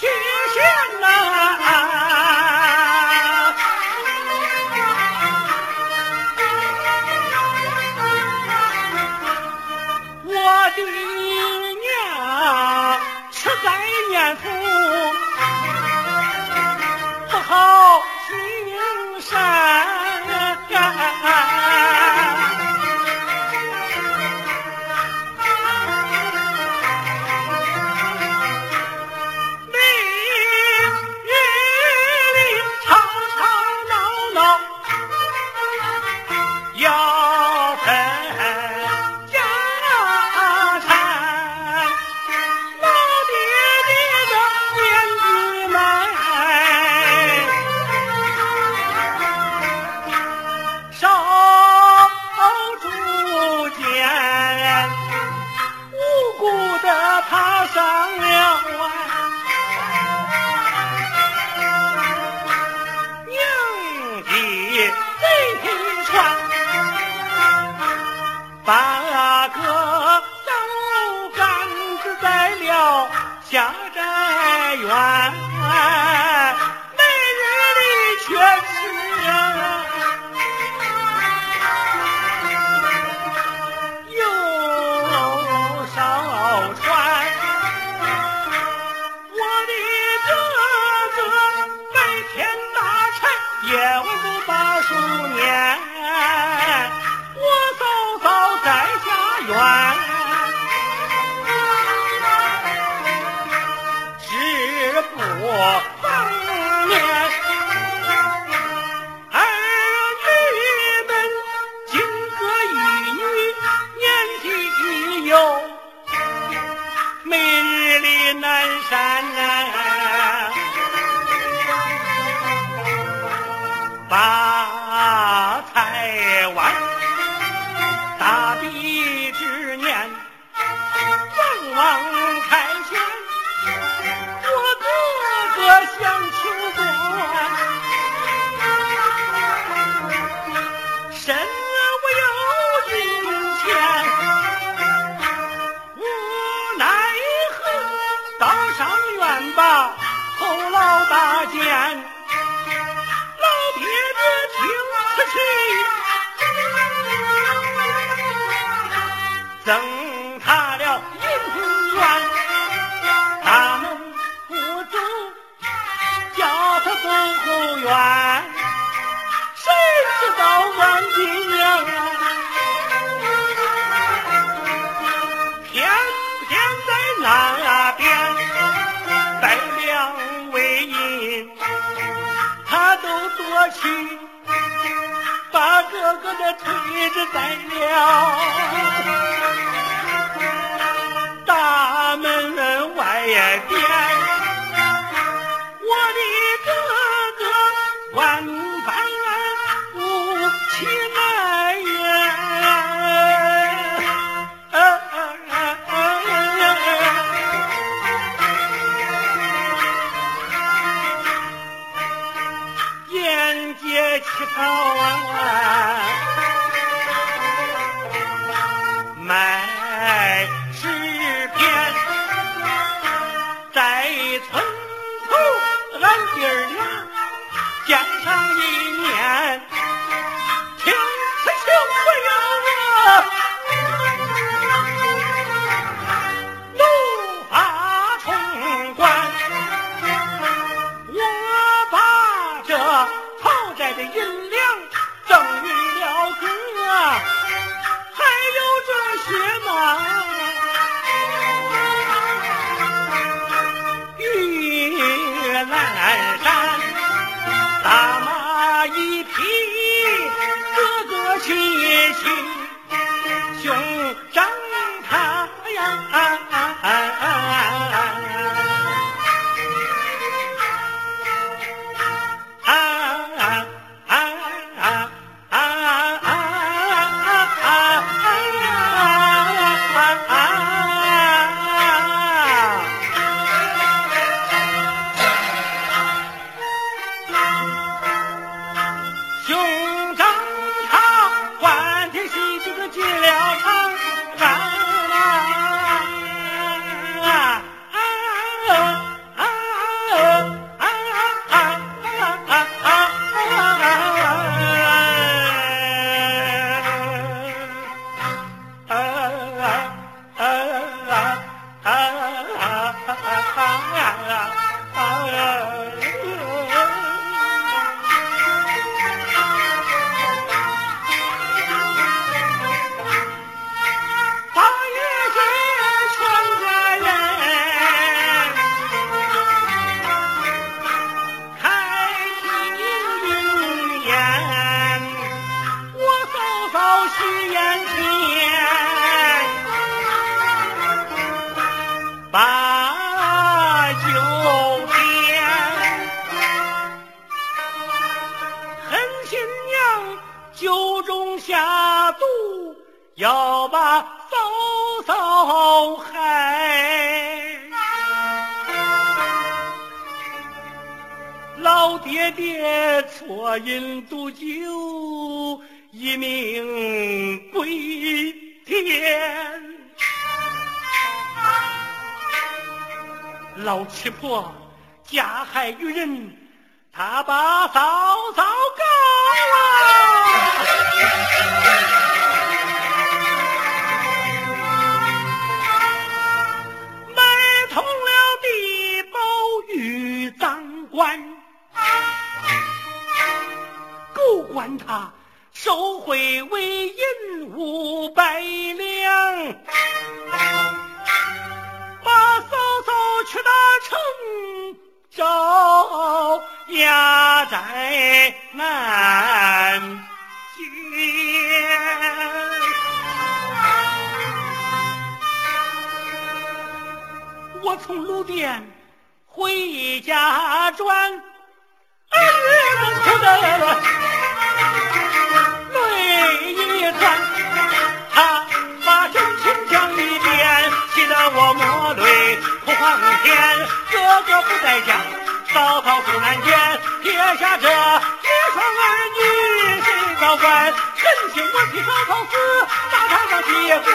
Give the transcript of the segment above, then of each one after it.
Yeah! 家宅院每日里全是又烧船我的哥哥白天打柴夜晚都把书念我房中儿女们金哥玉女年纪已每日里南山把大见老爹爹听此去，赠把哥哥的腿气头昂昂要把嫂嫂害。老爹爹错饮毒酒，一命归天。老七婆加害于人，他把嫂嫂告了。管他收贿为银五百两。把嫂嫂屈打成招压在南间我从路店回家转的哥不在家，嫂嫂不难见，撇下这一双儿女谁保管？忍心我替嫂嫂死，打他个屁股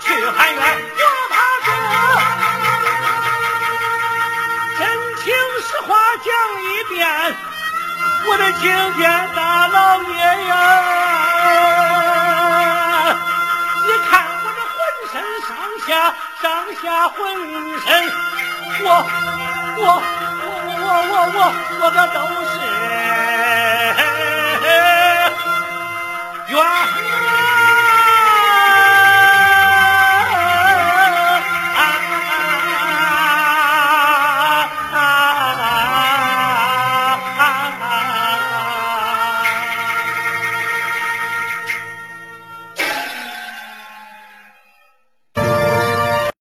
去喊冤，我怕哥。真情实话讲一遍，我的亲天大老爷呀！你看我这浑身上下上下浑身，我我我我我我我我敢打我媳